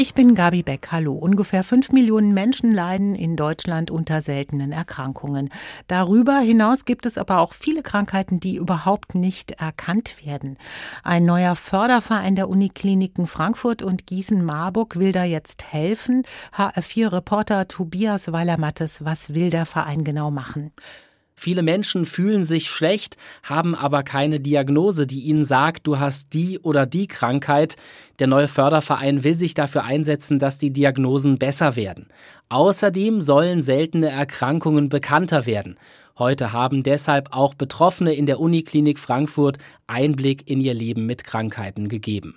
Ich bin Gabi Beck. Hallo. Ungefähr fünf Millionen Menschen leiden in Deutschland unter seltenen Erkrankungen. Darüber hinaus gibt es aber auch viele Krankheiten, die überhaupt nicht erkannt werden. Ein neuer Förderverein der Unikliniken Frankfurt und Gießen-Marburg will da jetzt helfen. HR4-Reporter Tobias Weiler-Mattes, was will der Verein genau machen? Viele Menschen fühlen sich schlecht, haben aber keine Diagnose, die ihnen sagt, du hast die oder die Krankheit. Der neue Förderverein will sich dafür einsetzen, dass die Diagnosen besser werden. Außerdem sollen seltene Erkrankungen bekannter werden. Heute haben deshalb auch Betroffene in der Uniklinik Frankfurt Einblick in ihr Leben mit Krankheiten gegeben.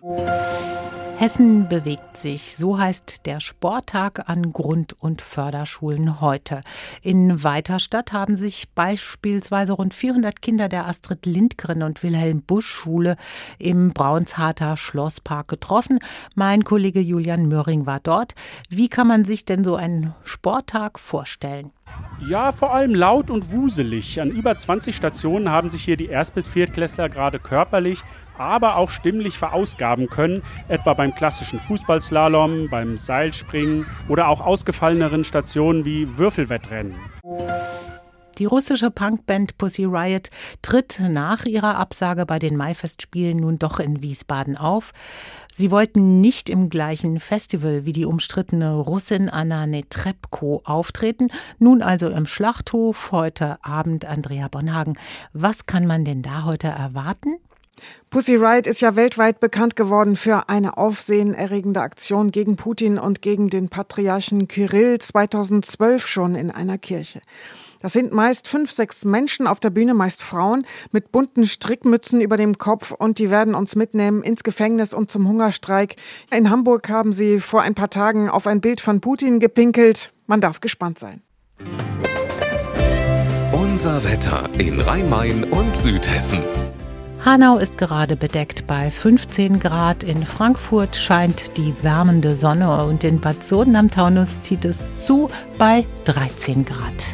Hessen bewegt sich. So heißt der Sporttag an Grund- und Förderschulen heute. In Weiterstadt haben sich beispielsweise rund 400 Kinder der Astrid Lindgren und Wilhelm Busch Schule im Braunsharter Schlosspark getroffen. Mein Kollege Julian Möhring war dort. Wie kann man sich denn so einen Sporttag vorstellen? Ja, vor allem laut und wuselig. An über 20 Stationen haben sich hier die Erst- bis Viertklässler gerade körperlich, aber auch stimmlich verausgaben können, etwa beim klassischen Fußballslalom, beim Seilspringen oder auch ausgefalleneren Stationen wie Würfelwettrennen. Die russische Punkband Pussy Riot tritt nach ihrer Absage bei den Maifestspielen nun doch in Wiesbaden auf. Sie wollten nicht im gleichen Festival wie die umstrittene Russin Anna Netrebko auftreten, nun also im Schlachthof heute Abend Andrea Bonhagen. Was kann man denn da heute erwarten? Pussy Riot ist ja weltweit bekannt geworden für eine aufsehenerregende Aktion gegen Putin und gegen den Patriarchen Kirill 2012 schon in einer Kirche. Das sind meist fünf, sechs Menschen auf der Bühne, meist Frauen, mit bunten Strickmützen über dem Kopf und die werden uns mitnehmen ins Gefängnis und zum Hungerstreik. In Hamburg haben sie vor ein paar Tagen auf ein Bild von Putin gepinkelt. Man darf gespannt sein. Unser Wetter in Rhein-Main und Südhessen. Hanau ist gerade bedeckt bei 15 Grad. In Frankfurt scheint die wärmende Sonne und in Bad Soden am Taunus zieht es zu bei 13 Grad.